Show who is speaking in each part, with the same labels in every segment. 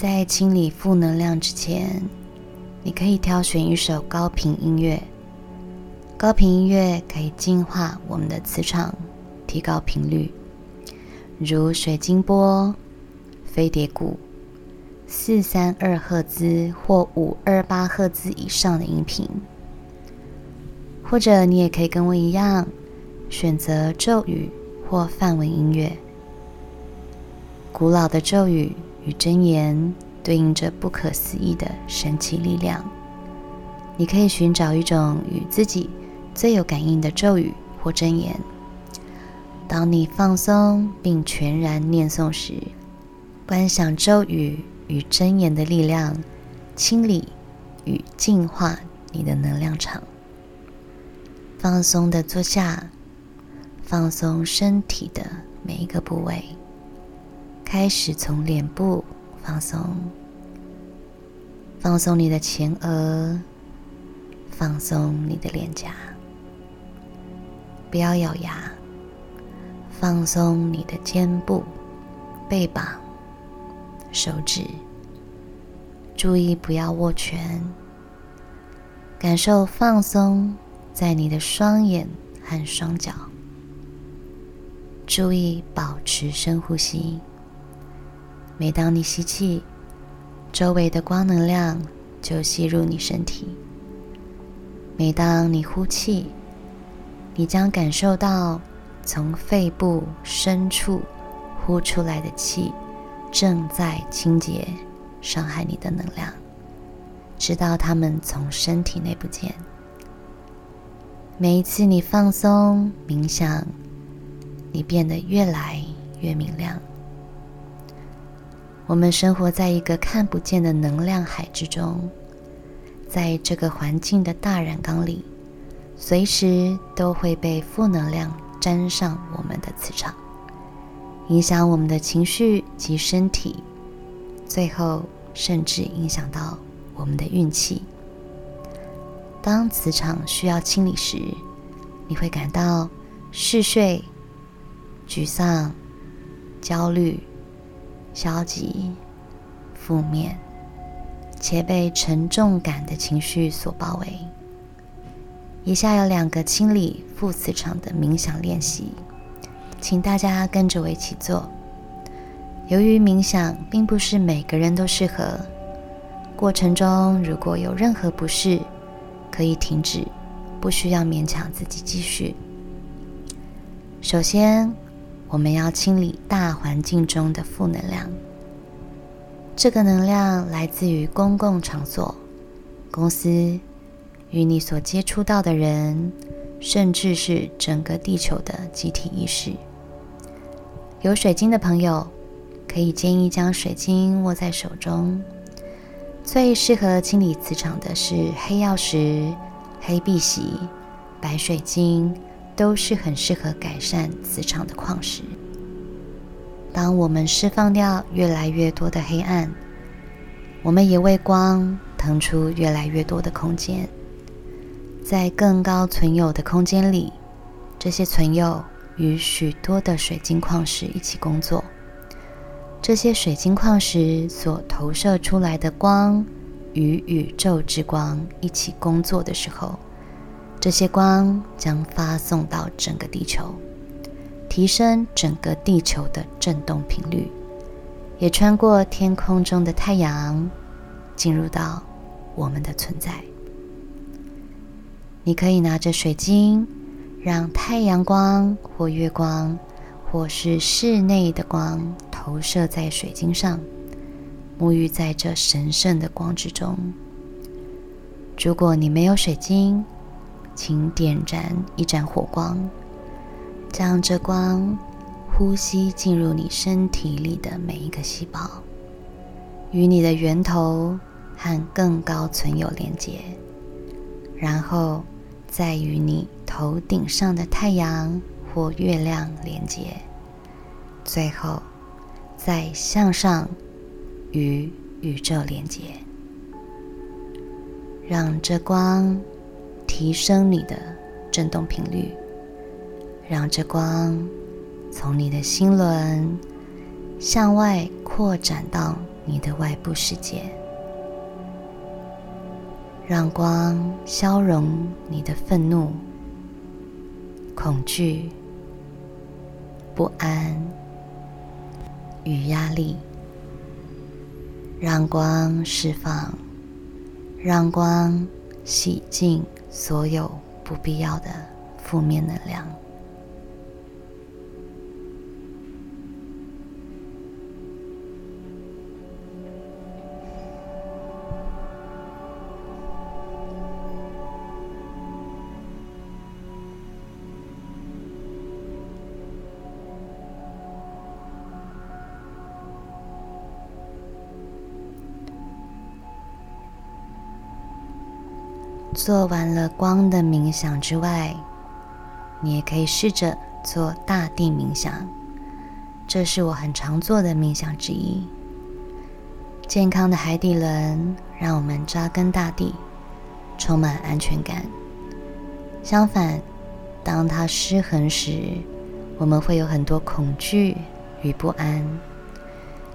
Speaker 1: 在清理负能量之前，你可以挑选一首高频音乐。高频音乐可以净化我们的磁场，提高频率，如水晶波、飞碟鼓、四三二赫兹或五二八赫兹以上的音频。或者你也可以跟我一样，选择咒语或梵文音乐。古老的咒语。与真言对应着不可思议的神奇力量。你可以寻找一种与自己最有感应的咒语或真言。当你放松并全然念诵时，观想咒语与真言的力量，清理与净化你的能量场。放松的坐下，放松身体的每一个部位。开始从脸部放松，放松你的前额，放松你的脸颊，不要咬牙，放松你的肩部、背膀、手指，注意不要握拳，感受放松在你的双眼和双脚，注意保持深呼吸。每当你吸气，周围的光能量就吸入你身体；每当你呼气，你将感受到从肺部深处呼出来的气正在清洁伤害你的能量，直到它们从身体内不见。每一次你放松冥想，你变得越来越明亮。我们生活在一个看不见的能量海之中，在这个环境的大染缸里，随时都会被负能量沾上我们的磁场，影响我们的情绪及身体，最后甚至影响到我们的运气。当磁场需要清理时，你会感到嗜睡、沮丧、焦虑。消极、负面，且被沉重感的情绪所包围。以下有两个清理负磁场的冥想练习，请大家跟着我一起做。由于冥想并不是每个人都适合，过程中如果有任何不适，可以停止，不需要勉强自己继续。首先。我们要清理大环境中的负能量。这个能量来自于公共场所、公司与你所接触到的人，甚至是整个地球的集体意识。有水晶的朋友，可以建议将水晶握在手中。最适合清理磁场的是黑曜石、黑碧玺、白水晶。都是很适合改善磁场的矿石。当我们释放掉越来越多的黑暗，我们也为光腾出越来越多的空间。在更高存有的空间里，这些存有与许多的水晶矿石一起工作。这些水晶矿石所投射出来的光与宇宙之光一起工作的时候。这些光将发送到整个地球，提升整个地球的振动频率，也穿过天空中的太阳，进入到我们的存在。你可以拿着水晶，让太阳光或月光，或是室内的光投射在水晶上，沐浴在这神圣的光之中。如果你没有水晶，请点燃一盏火光，将这光呼吸进入你身体里的每一个细胞，与你的源头和更高存有连接，然后再与你头顶上的太阳或月亮连接，最后再向上与宇宙连接，让这光。提升你的振动频率，让这光从你的心轮向外扩展到你的外部世界，让光消融你的愤怒、恐惧、不安与压力，让光释放，让光洗净所有不必要的负面能量。做完了光的冥想之外，你也可以试着做大地冥想。这是我很常做的冥想之一。健康的海底轮让我们扎根大地，充满安全感。相反，当它失衡时，我们会有很多恐惧与不安，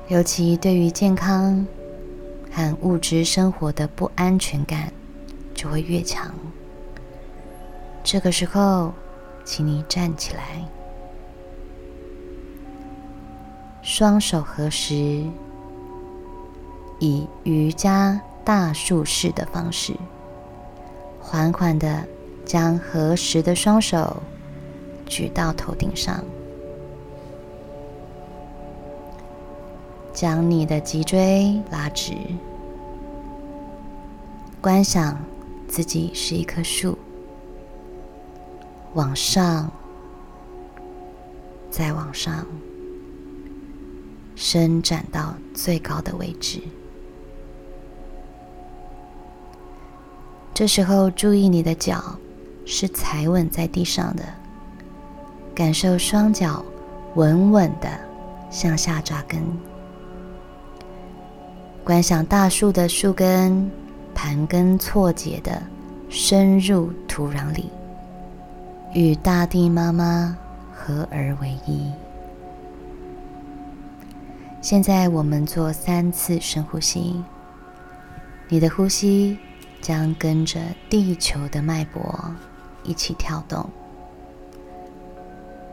Speaker 1: 尤其对于健康和物质生活的不安全感。就会越强。这个时候，请你站起来，双手合十，以瑜伽大树式的方式，缓缓的将合十的双手举到头顶上，将你的脊椎拉直，观想。自己是一棵树，往上，再往上，伸展到最高的位置。这时候，注意你的脚是踩稳在地上的，感受双脚稳稳的向下扎根，观想大树的树根。盘根错节的深入土壤里，与大地妈妈合而为一。现在我们做三次深呼吸，你的呼吸将跟着地球的脉搏一起跳动。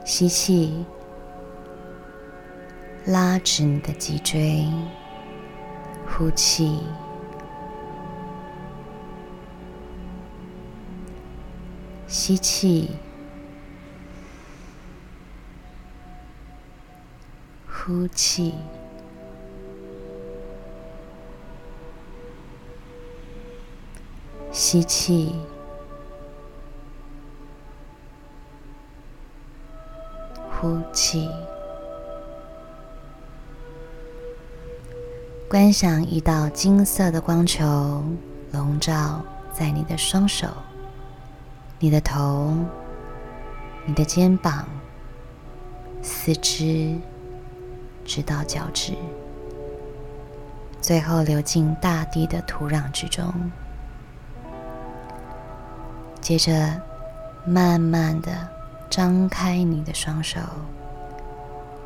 Speaker 1: 吸气，拉直你的脊椎；呼气。吸气，呼气，吸气，呼气。观想一道金色的光球笼罩在你的双手。你的头、你的肩膀、四肢，直到脚趾，最后流进大地的土壤之中。接着，慢慢的张开你的双手，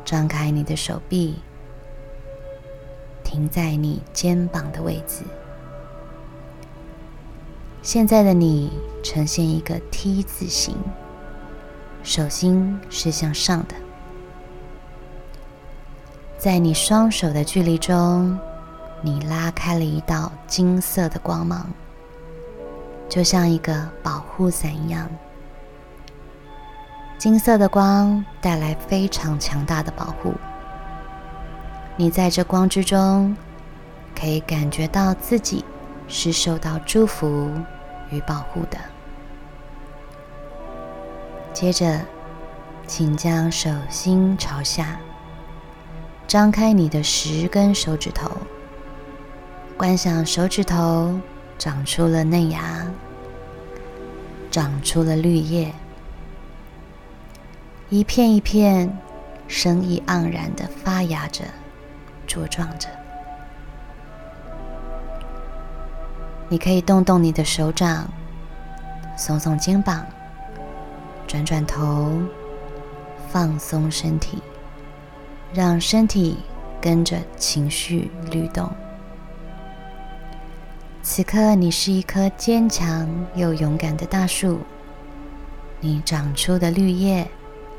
Speaker 1: 张开你的手臂，停在你肩膀的位置。现在的你呈现一个 T 字形，手心是向上的。在你双手的距离中，你拉开了一道金色的光芒，就像一个保护伞一样。金色的光带来非常强大的保护。你在这光之中，可以感觉到自己是受到祝福。与保护的。接着，请将手心朝下，张开你的十根手指头，观想手指头长出了嫩芽，长出了绿叶，一片一片生意盎然的发芽着，茁壮着。你可以动动你的手掌，耸耸肩膀，转转头，放松身体，让身体跟着情绪律动。此刻，你是一棵坚强又勇敢的大树，你长出的绿叶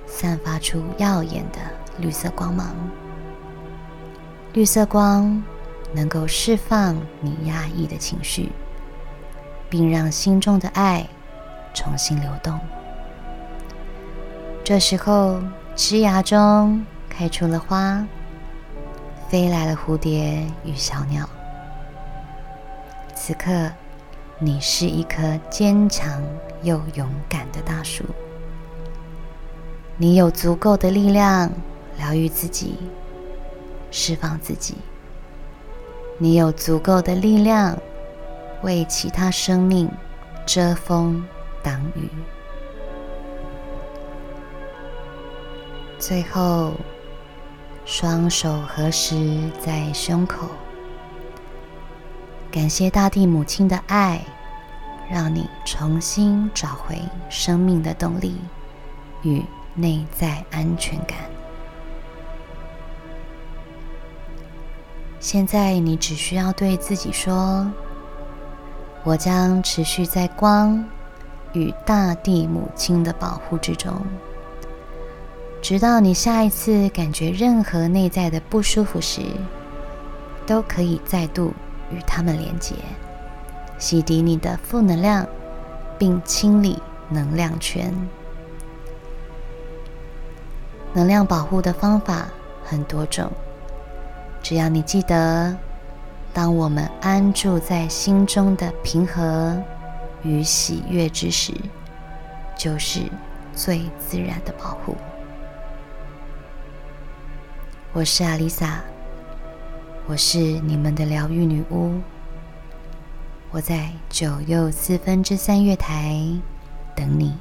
Speaker 1: 散发出耀眼的绿色光芒。绿色光能够释放你压抑的情绪，并让心中的爱重新流动。这时候，枝芽中开出了花，飞来了蝴蝶与小鸟。此刻，你是一棵坚强又勇敢的大树。你有足够的力量疗愈自己，释放自己。你有足够的力量为其他生命遮风挡雨。最后，双手合十在胸口，感谢大地母亲的爱，让你重新找回生命的动力与内在安全感。现在，你只需要对自己说：“我将持续在光与大地母亲的保护之中。”直到你下一次感觉任何内在的不舒服时，都可以再度与他们连接，洗涤你的负能量，并清理能量圈。能量保护的方法很多种，只要你记得，当我们安住在心中的平和与喜悦之时，就是最自然的保护。我是阿丽萨，我是你们的疗愈女巫。我在九又四分之三月台等你。